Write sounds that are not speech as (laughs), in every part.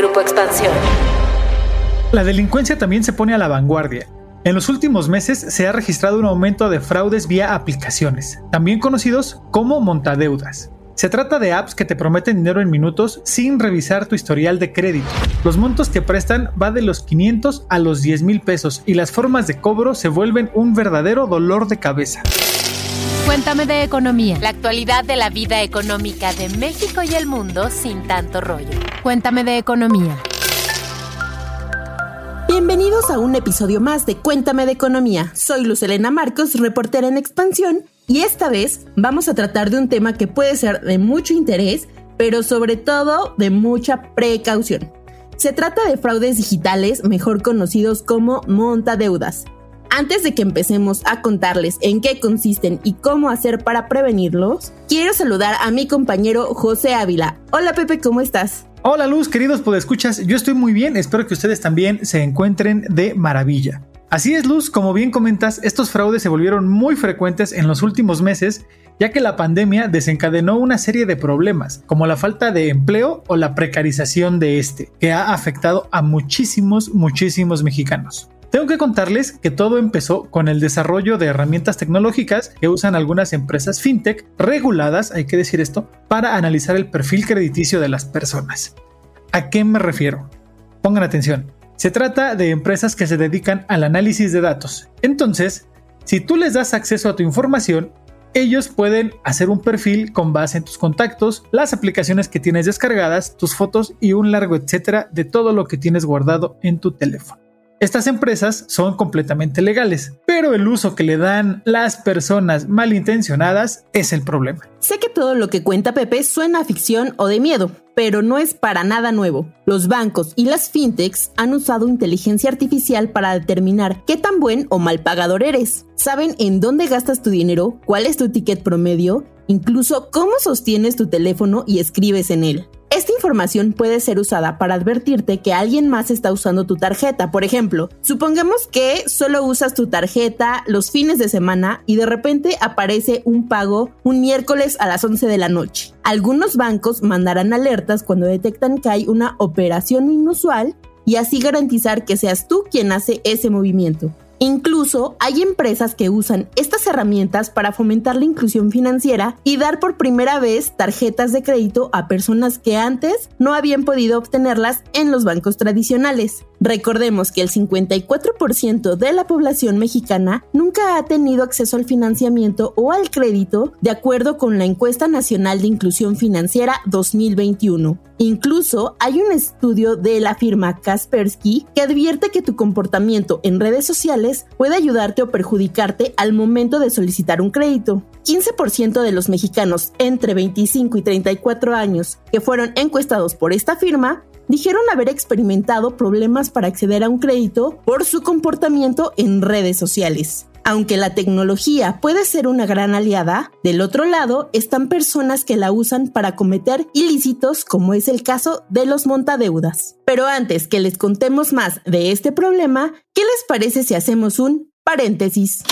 Grupo Expansión. La delincuencia también se pone a la vanguardia. En los últimos meses se ha registrado un aumento de fraudes vía aplicaciones, también conocidos como montadeudas. Se trata de apps que te prometen dinero en minutos sin revisar tu historial de crédito. Los montos que prestan va de los 500 a los 10 mil pesos y las formas de cobro se vuelven un verdadero dolor de cabeza. Cuéntame de economía. La actualidad de la vida económica de México y el mundo sin tanto rollo. Cuéntame de economía. Bienvenidos a un episodio más de Cuéntame de Economía. Soy Luz Elena Marcos, reportera en Expansión, y esta vez vamos a tratar de un tema que puede ser de mucho interés, pero sobre todo de mucha precaución. Se trata de fraudes digitales, mejor conocidos como montadeudas. Antes de que empecemos a contarles en qué consisten y cómo hacer para prevenirlos, quiero saludar a mi compañero José Ávila. Hola Pepe, ¿cómo estás? Hola Luz, queridos podescuchas, yo estoy muy bien, espero que ustedes también se encuentren de maravilla. Así es Luz, como bien comentas, estos fraudes se volvieron muy frecuentes en los últimos meses, ya que la pandemia desencadenó una serie de problemas, como la falta de empleo o la precarización de este, que ha afectado a muchísimos, muchísimos mexicanos. Tengo que contarles que todo empezó con el desarrollo de herramientas tecnológicas que usan algunas empresas fintech reguladas, hay que decir esto, para analizar el perfil crediticio de las personas. ¿A qué me refiero? Pongan atención. Se trata de empresas que se dedican al análisis de datos. Entonces, si tú les das acceso a tu información, ellos pueden hacer un perfil con base en tus contactos, las aplicaciones que tienes descargadas, tus fotos y un largo etcétera de todo lo que tienes guardado en tu teléfono. Estas empresas son completamente legales, pero el uso que le dan las personas malintencionadas es el problema. Sé que todo lo que cuenta Pepe suena a ficción o de miedo, pero no es para nada nuevo. Los bancos y las fintechs han usado inteligencia artificial para determinar qué tan buen o mal pagador eres. Saben en dónde gastas tu dinero, cuál es tu ticket promedio, incluso cómo sostienes tu teléfono y escribes en él. Esta información puede ser usada para advertirte que alguien más está usando tu tarjeta. Por ejemplo, supongamos que solo usas tu tarjeta los fines de semana y de repente aparece un pago un miércoles a las 11 de la noche. Algunos bancos mandarán alertas cuando detectan que hay una operación inusual y así garantizar que seas tú quien hace ese movimiento. Incluso hay empresas que usan estas herramientas para fomentar la inclusión financiera y dar por primera vez tarjetas de crédito a personas que antes no habían podido obtenerlas en los bancos tradicionales. Recordemos que el 54% de la población mexicana nunca ha tenido acceso al financiamiento o al crédito de acuerdo con la encuesta nacional de inclusión financiera 2021. Incluso hay un estudio de la firma Kaspersky que advierte que tu comportamiento en redes sociales puede ayudarte o perjudicarte al momento de solicitar un crédito. 15% de los mexicanos entre 25 y 34 años que fueron encuestados por esta firma dijeron haber experimentado problemas para acceder a un crédito por su comportamiento en redes sociales. Aunque la tecnología puede ser una gran aliada, del otro lado están personas que la usan para cometer ilícitos como es el caso de los montadeudas. Pero antes que les contemos más de este problema, ¿qué les parece si hacemos un paréntesis?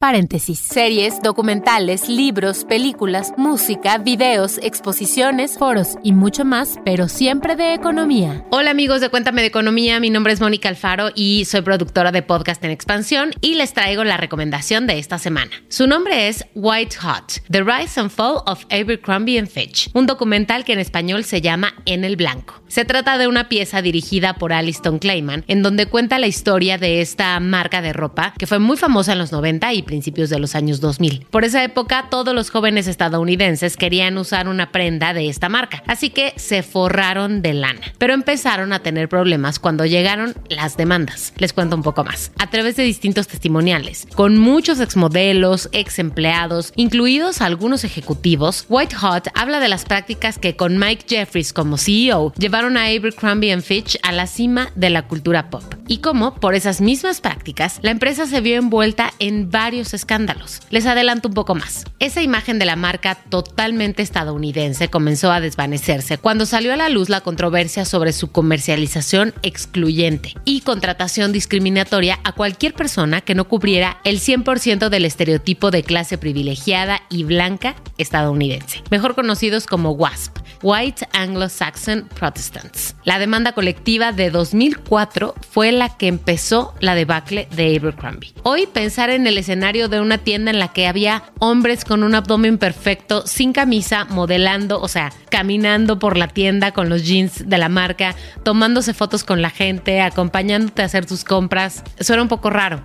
Paréntesis. Series, documentales, libros, películas, música, videos, exposiciones, foros y mucho más, pero siempre de economía. Hola amigos de Cuéntame de Economía, mi nombre es Mónica Alfaro y soy productora de podcast en expansión y les traigo la recomendación de esta semana. Su nombre es White Hot, The Rise and Fall of Abercrombie Fitch, un documental que en español se llama En el Blanco. Se trata de una pieza dirigida por Aliston Clayman, en donde cuenta la historia de esta marca de ropa que fue muy famosa en los 90 y principios de los años 2000. Por esa época, todos los jóvenes estadounidenses querían usar una prenda de esta marca, así que se forraron de lana. Pero empezaron a tener problemas cuando llegaron las demandas. Les cuento un poco más. A través de distintos testimoniales, con muchos exmodelos, ex empleados, incluidos algunos ejecutivos, White Hot habla de las prácticas que con Mike Jeffries como CEO llevaron a Abercrombie Fitch a la cima de la cultura pop y cómo, por esas mismas prácticas, la empresa se vio envuelta en varios escándalos. Les adelanto un poco más. Esa imagen de la marca totalmente estadounidense comenzó a desvanecerse cuando salió a la luz la controversia sobre su comercialización excluyente y contratación discriminatoria a cualquier persona que no cubriera el 100% del estereotipo de clase privilegiada y blanca estadounidense, mejor conocidos como WASP, White Anglo-Saxon Protestants. La demanda colectiva de 2004 fue la que empezó la debacle de Abercrombie. Hoy pensar en el escenario de una tienda en la que había hombres con un abdomen perfecto, sin camisa, modelando, o sea, caminando por la tienda con los jeans de la marca, tomándose fotos con la gente, acompañándote a hacer tus compras, suena un poco raro.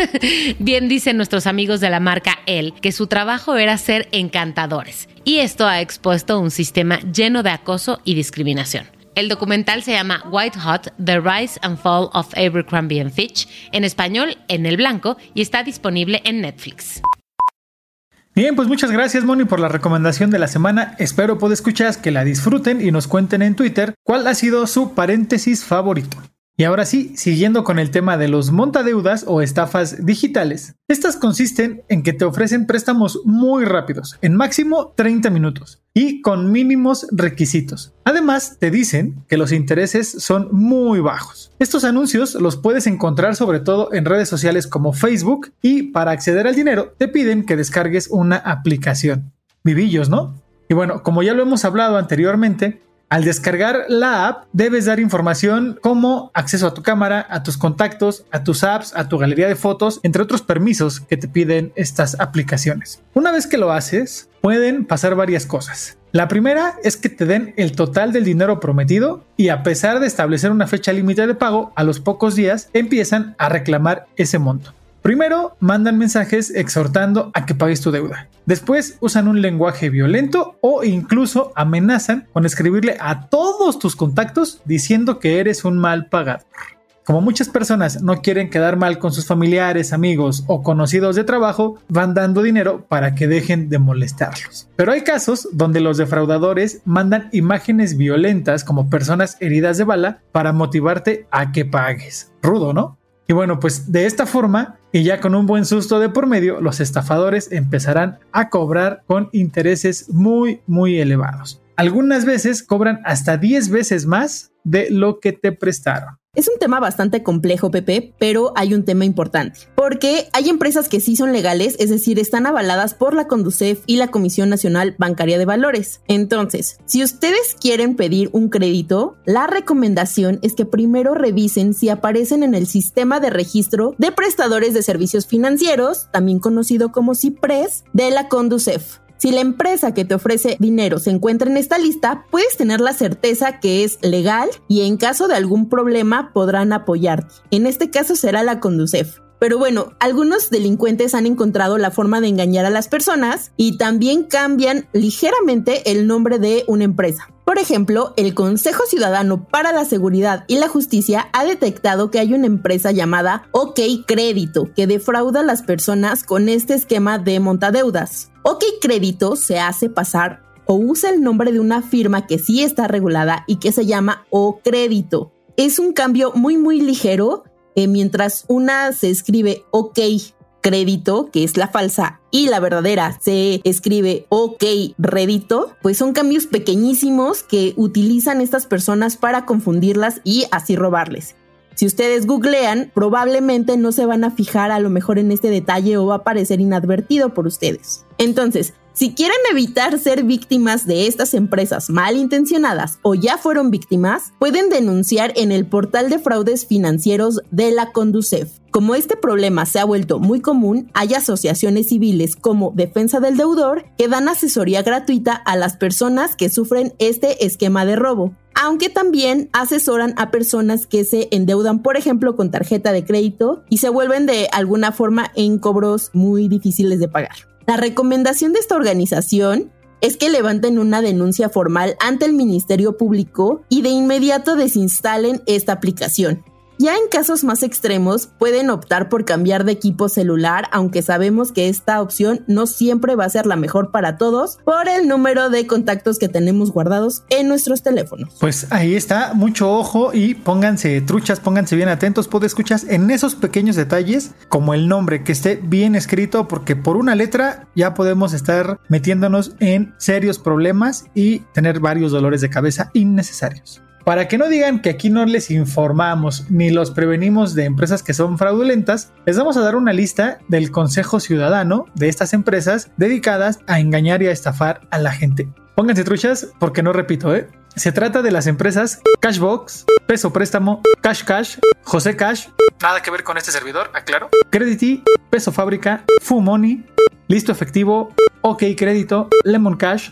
(laughs) Bien dicen nuestros amigos de la marca El que su trabajo era ser encantadores y esto ha expuesto un sistema lleno de acoso y discriminación. El documental se llama White Hot, The Rise and Fall of Abercrombie Fitch, en español en el blanco, y está disponible en Netflix. Bien, pues muchas gracias Moni por la recomendación de la semana. Espero poder escuchar que la disfruten y nos cuenten en Twitter cuál ha sido su paréntesis favorito. Y ahora sí, siguiendo con el tema de los montadeudas o estafas digitales. Estas consisten en que te ofrecen préstamos muy rápidos, en máximo 30 minutos, y con mínimos requisitos. Además, te dicen que los intereses son muy bajos. Estos anuncios los puedes encontrar sobre todo en redes sociales como Facebook y para acceder al dinero te piden que descargues una aplicación. Vivillos, ¿no? Y bueno, como ya lo hemos hablado anteriormente, al descargar la app, debes dar información como acceso a tu cámara, a tus contactos, a tus apps, a tu galería de fotos, entre otros permisos que te piden estas aplicaciones. Una vez que lo haces, pueden pasar varias cosas. La primera es que te den el total del dinero prometido y a pesar de establecer una fecha límite de pago, a los pocos días empiezan a reclamar ese monto. Primero, mandan mensajes exhortando a que pagues tu deuda. Después, usan un lenguaje violento o incluso amenazan con escribirle a todos tus contactos diciendo que eres un mal pagador. Como muchas personas no quieren quedar mal con sus familiares, amigos o conocidos de trabajo, van dando dinero para que dejen de molestarlos. Pero hay casos donde los defraudadores mandan imágenes violentas como personas heridas de bala para motivarte a que pagues. Rudo, ¿no? Y bueno, pues de esta forma, y ya con un buen susto de por medio, los estafadores empezarán a cobrar con intereses muy, muy elevados. Algunas veces cobran hasta 10 veces más de lo que te prestaron. Es un tema bastante complejo, Pepe, pero hay un tema importante. Porque hay empresas que sí son legales, es decir, están avaladas por la Conducef y la Comisión Nacional Bancaria de Valores. Entonces, si ustedes quieren pedir un crédito, la recomendación es que primero revisen si aparecen en el sistema de registro de prestadores de servicios financieros, también conocido como CIPRES, de la Conducef. Si la empresa que te ofrece dinero se encuentra en esta lista, puedes tener la certeza que es legal y en caso de algún problema podrán apoyarte. En este caso será la Conducef. Pero bueno, algunos delincuentes han encontrado la forma de engañar a las personas y también cambian ligeramente el nombre de una empresa. Por ejemplo, el Consejo Ciudadano para la Seguridad y la Justicia ha detectado que hay una empresa llamada OK Crédito que defrauda a las personas con este esquema de montadeudas. OK Crédito se hace pasar o usa el nombre de una firma que sí está regulada y que se llama O Crédito. Es un cambio muy muy ligero, eh, mientras una se escribe OK crédito, que es la falsa, y la verdadera se escribe OK rédito, pues son cambios pequeñísimos que utilizan estas personas para confundirlas y así robarles. Si ustedes googlean, probablemente no se van a fijar a lo mejor en este detalle o va a parecer inadvertido por ustedes. Entonces, si quieren evitar ser víctimas de estas empresas malintencionadas o ya fueron víctimas, pueden denunciar en el portal de fraudes financieros de la Conducef. Como este problema se ha vuelto muy común, hay asociaciones civiles como Defensa del Deudor que dan asesoría gratuita a las personas que sufren este esquema de robo aunque también asesoran a personas que se endeudan, por ejemplo, con tarjeta de crédito y se vuelven de alguna forma en cobros muy difíciles de pagar. La recomendación de esta organización es que levanten una denuncia formal ante el Ministerio Público y de inmediato desinstalen esta aplicación. Ya en casos más extremos, pueden optar por cambiar de equipo celular, aunque sabemos que esta opción no siempre va a ser la mejor para todos por el número de contactos que tenemos guardados en nuestros teléfonos. Pues ahí está, mucho ojo y pónganse truchas, pónganse bien atentos, puede escuchar en esos pequeños detalles, como el nombre que esté bien escrito, porque por una letra ya podemos estar metiéndonos en serios problemas y tener varios dolores de cabeza innecesarios. Para que no digan que aquí no les informamos ni los prevenimos de empresas que son fraudulentas, les vamos a dar una lista del Consejo Ciudadano de estas empresas dedicadas a engañar y a estafar a la gente. Pónganse truchas porque no repito, ¿eh? Se trata de las empresas Cashbox, Peso Préstamo, Cash Cash, José Cash, nada que ver con este servidor, aclaro, Credity, Peso Fábrica, Money, Listo Efectivo, OK Crédito, Lemon Cash,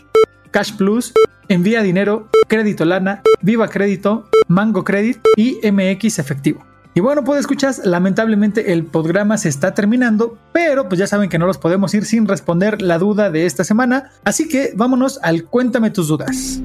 Cash Plus, Envía Dinero, Crédito Lana, Viva Crédito, Mango Credit y MX Efectivo. Y bueno, pues escuchas, lamentablemente el programa se está terminando, pero pues ya saben que no los podemos ir sin responder la duda de esta semana, así que vámonos al Cuéntame tus dudas.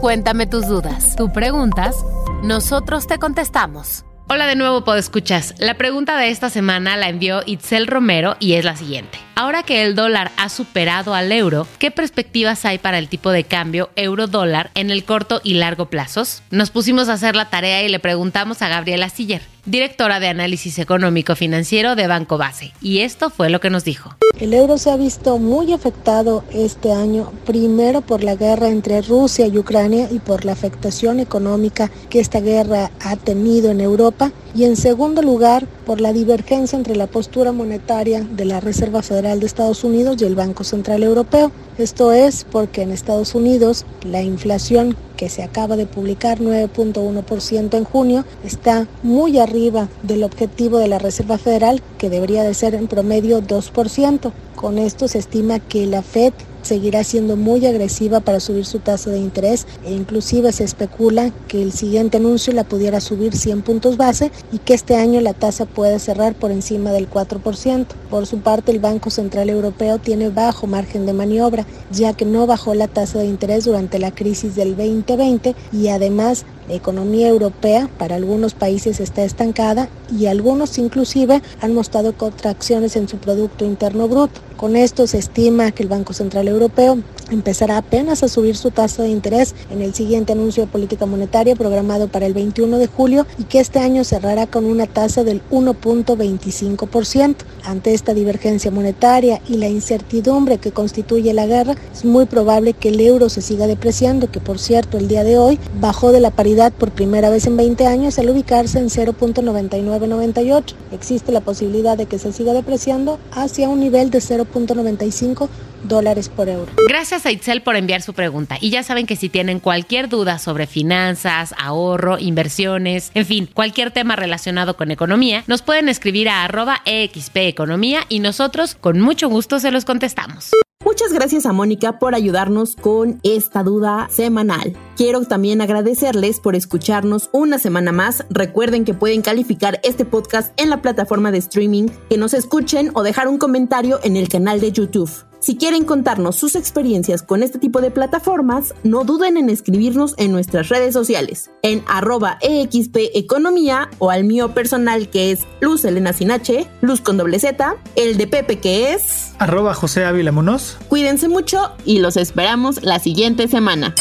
Cuéntame tus dudas. Tú preguntas, nosotros te contestamos. Hola de nuevo, Podescuchas. La pregunta de esta semana la envió Itzel Romero y es la siguiente. Ahora que el dólar ha superado al euro, ¿qué perspectivas hay para el tipo de cambio euro-dólar en el corto y largo plazos? Nos pusimos a hacer la tarea y le preguntamos a Gabriela Siller, directora de análisis económico financiero de Banco Base, y esto fue lo que nos dijo. El euro se ha visto muy afectado este año, primero por la guerra entre Rusia y Ucrania y por la afectación económica que esta guerra ha tenido en Europa, y en segundo lugar por la divergencia entre la postura monetaria de la Reserva Federal de Estados Unidos y el Banco Central Europeo. Esto es porque en Estados Unidos la inflación que se acaba de publicar 9.1% en junio está muy arriba del objetivo de la Reserva Federal que debería de ser en promedio 2%. Con esto se estima que la Fed seguirá siendo muy agresiva para subir su tasa de interés e inclusive se especula que el siguiente anuncio la pudiera subir 100 puntos base y que este año la tasa puede cerrar por encima del 4%. Por su parte, el Banco Central Europeo tiene bajo margen de maniobra, ya que no bajó la tasa de interés durante la crisis del 2020 y además economía europea para algunos países está estancada y algunos inclusive han mostrado contracciones en su Producto Interno Bruto. Con esto se estima que el Banco Central Europeo empezará apenas a subir su tasa de interés en el siguiente anuncio de política monetaria programado para el 21 de julio y que este año cerrará con una tasa del 1.25%. Ante esta divergencia monetaria y la incertidumbre que constituye la guerra, es muy probable que el euro se siga depreciando, que por cierto el día de hoy bajó de la paridad por primera vez en 20 años al ubicarse en 0.9998. Existe la posibilidad de que se siga depreciando hacia un nivel de 0 .95 dólares por euro. Gracias a Itzel por enviar su pregunta. Y ya saben que si tienen cualquier duda sobre finanzas, ahorro, inversiones, en fin, cualquier tema relacionado con economía, nos pueden escribir a arroba EXP Economía y nosotros con mucho gusto se los contestamos. Muchas gracias a Mónica por ayudarnos con esta duda semanal. Quiero también agradecerles por escucharnos una semana más. Recuerden que pueden calificar este podcast en la plataforma de streaming, que nos escuchen o dejar un comentario en el canal de YouTube. Si quieren contarnos sus experiencias con este tipo de plataformas, no duden en escribirnos en nuestras redes sociales, en arroba EXP Economía o al mío personal que es Luz Elena Sinache, Luz con doble Z, el de Pepe que es arroba José Ávila Monos. Cuídense mucho y los esperamos la siguiente semana.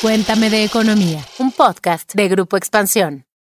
Cuéntame de Economía, un podcast de Grupo Expansión.